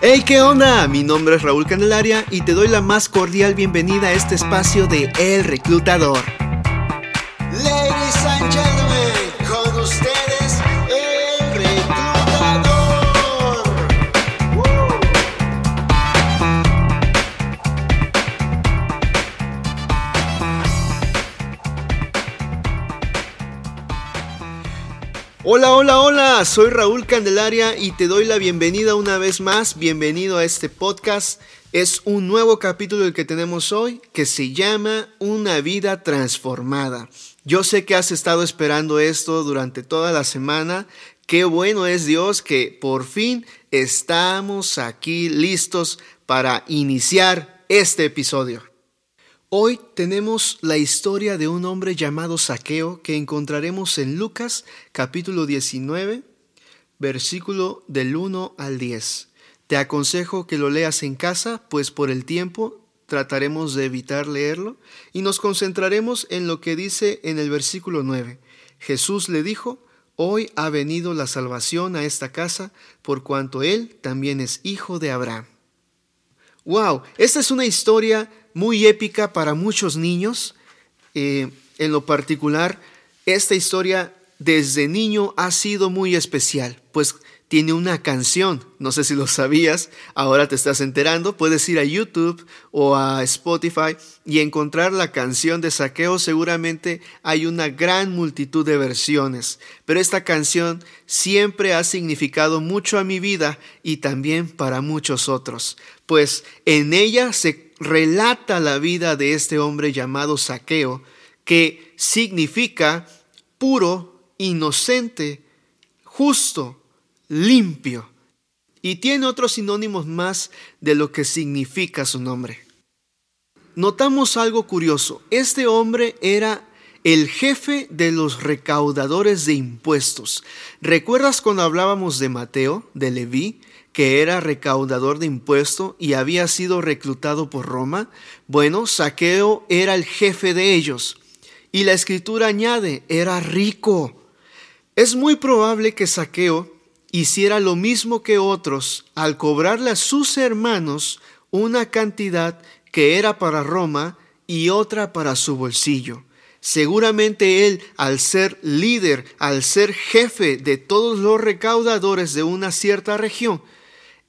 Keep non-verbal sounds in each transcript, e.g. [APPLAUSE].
Hey, ¿qué onda? Mi nombre es Raúl Candelaria y te doy la más cordial bienvenida a este espacio de El Reclutador. Ladies and Hola, hola, hola, soy Raúl Candelaria y te doy la bienvenida una vez más, bienvenido a este podcast. Es un nuevo capítulo el que tenemos hoy que se llama Una vida transformada. Yo sé que has estado esperando esto durante toda la semana. Qué bueno es Dios que por fin estamos aquí listos para iniciar este episodio. Hoy tenemos la historia de un hombre llamado Saqueo que encontraremos en Lucas capítulo 19, versículo del 1 al 10. Te aconsejo que lo leas en casa, pues por el tiempo trataremos de evitar leerlo y nos concentraremos en lo que dice en el versículo 9. Jesús le dijo, Hoy ha venido la salvación a esta casa, por cuanto él también es hijo de Abraham. Wow, esta es una historia muy épica para muchos niños. Eh, en lo particular, esta historia desde niño ha sido muy especial, pues tiene una canción, no sé si lo sabías, ahora te estás enterando, puedes ir a YouTube o a Spotify y encontrar la canción de saqueo, seguramente hay una gran multitud de versiones, pero esta canción siempre ha significado mucho a mi vida y también para muchos otros, pues en ella se relata la vida de este hombre llamado saqueo, que significa puro, inocente, justo, limpio. Y tiene otros sinónimos más de lo que significa su nombre. Notamos algo curioso. Este hombre era el jefe de los recaudadores de impuestos. ¿Recuerdas cuando hablábamos de Mateo, de Leví, que era recaudador de impuestos y había sido reclutado por Roma? Bueno, Saqueo era el jefe de ellos. Y la escritura añade, era rico. Es muy probable que Saqueo hiciera lo mismo que otros al cobrarle a sus hermanos una cantidad que era para Roma y otra para su bolsillo. Seguramente él, al ser líder, al ser jefe de todos los recaudadores de una cierta región,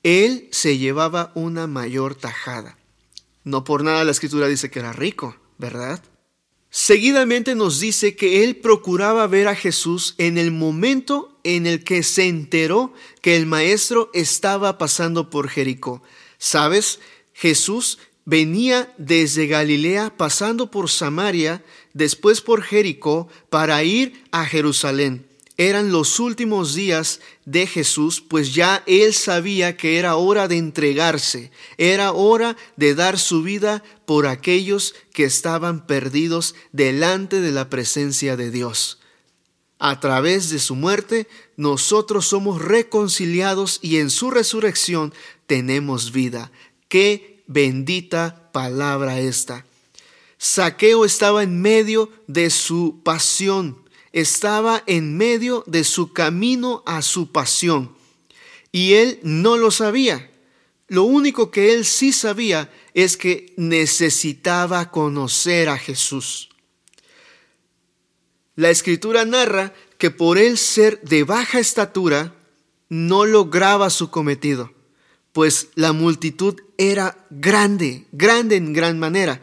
él se llevaba una mayor tajada. No por nada la escritura dice que era rico, ¿verdad? Seguidamente nos dice que él procuraba ver a Jesús en el momento en el que se enteró que el maestro estaba pasando por Jericó. ¿Sabes? Jesús venía desde Galilea pasando por Samaria, después por Jericó, para ir a Jerusalén. Eran los últimos días de Jesús, pues ya él sabía que era hora de entregarse, era hora de dar su vida por aquellos que estaban perdidos delante de la presencia de Dios. A través de su muerte, nosotros somos reconciliados y en su resurrección tenemos vida. Qué bendita palabra esta. Saqueo estaba en medio de su pasión estaba en medio de su camino a su pasión y él no lo sabía. Lo único que él sí sabía es que necesitaba conocer a Jesús. La escritura narra que por él ser de baja estatura, no lograba su cometido, pues la multitud era grande, grande en gran manera,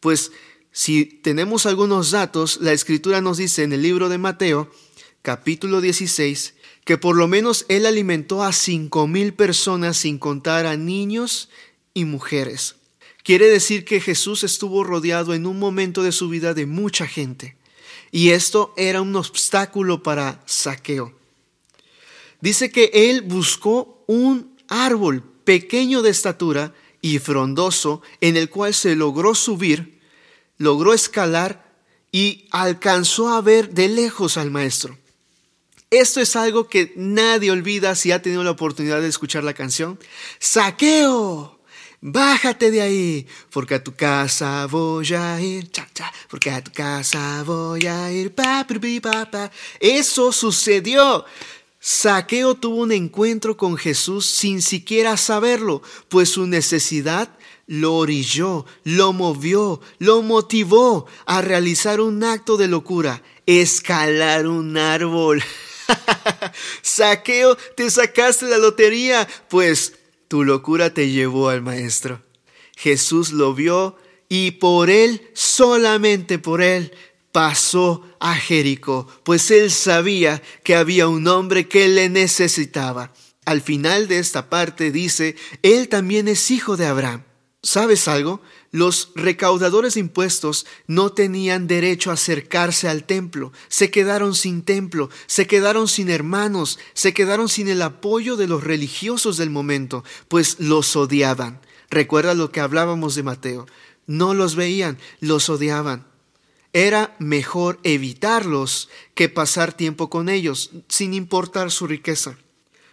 pues si tenemos algunos datos, la escritura nos dice en el libro de Mateo, capítulo 16, que por lo menos él alimentó a cinco mil personas sin contar a niños y mujeres. Quiere decir que Jesús estuvo rodeado en un momento de su vida de mucha gente. Y esto era un obstáculo para saqueo. Dice que él buscó un árbol pequeño de estatura y frondoso en el cual se logró subir logró escalar y alcanzó a ver de lejos al maestro. Esto es algo que nadie olvida si ha tenido la oportunidad de escuchar la canción. Saqueo, bájate de ahí, porque a tu casa voy a ir, cha, cha, porque a tu casa voy a ir. Eso sucedió. Saqueo tuvo un encuentro con Jesús sin siquiera saberlo, pues su necesidad lo orilló, lo movió, lo motivó a realizar un acto de locura, escalar un árbol. [LAUGHS] Saqueo, te sacaste la lotería, pues tu locura te llevó al maestro. Jesús lo vio y por él, solamente por él, pasó a Jericó, pues él sabía que había un hombre que le necesitaba. Al final de esta parte dice, él también es hijo de Abraham. ¿Sabes algo? Los recaudadores de impuestos no tenían derecho a acercarse al templo, se quedaron sin templo, se quedaron sin hermanos, se quedaron sin el apoyo de los religiosos del momento, pues los odiaban. Recuerda lo que hablábamos de Mateo. No los veían, los odiaban. Era mejor evitarlos que pasar tiempo con ellos, sin importar su riqueza.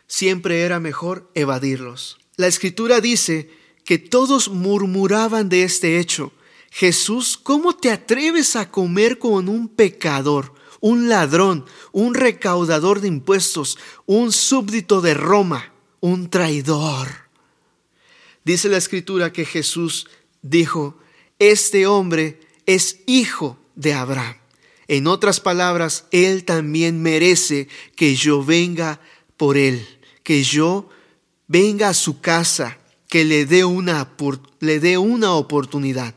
Siempre era mejor evadirlos. La escritura dice que todos murmuraban de este hecho. Jesús, ¿cómo te atreves a comer con un pecador, un ladrón, un recaudador de impuestos, un súbdito de Roma, un traidor? Dice la escritura que Jesús dijo, este hombre es hijo de Abraham. En otras palabras, Él también merece que yo venga por Él, que yo venga a su casa, que le dé una, le dé una oportunidad.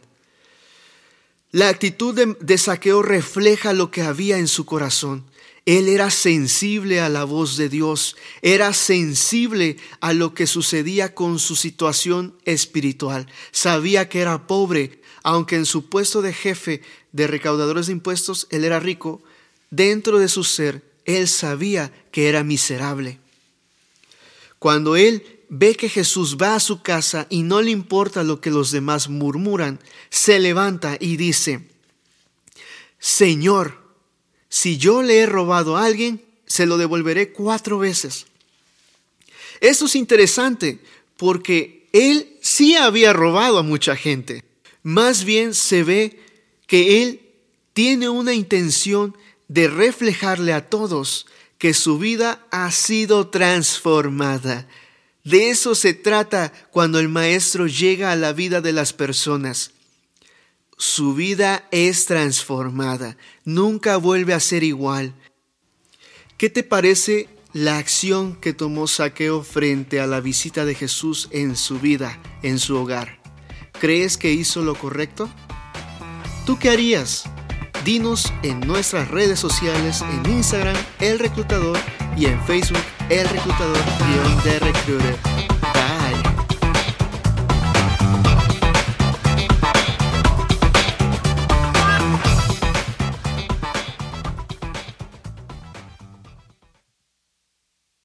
La actitud de, de Saqueo refleja lo que había en su corazón. Él era sensible a la voz de Dios, era sensible a lo que sucedía con su situación espiritual. Sabía que era pobre, aunque en su puesto de jefe de recaudadores de impuestos él era rico, dentro de su ser él sabía que era miserable. Cuando él ve que Jesús va a su casa y no le importa lo que los demás murmuran, se levanta y dice, Señor, si yo le he robado a alguien, se lo devolveré cuatro veces. Esto es interesante porque él sí había robado a mucha gente. Más bien se ve que él tiene una intención de reflejarle a todos que su vida ha sido transformada. De eso se trata cuando el maestro llega a la vida de las personas. Su vida es transformada, nunca vuelve a ser igual. ¿Qué te parece la acción que tomó Saqueo frente a la visita de Jesús en su vida, en su hogar? ¿Crees que hizo lo correcto? ¿Tú qué harías? Dinos en nuestras redes sociales, en Instagram, El Reclutador, y en Facebook, El Reclutador-de Recruiter.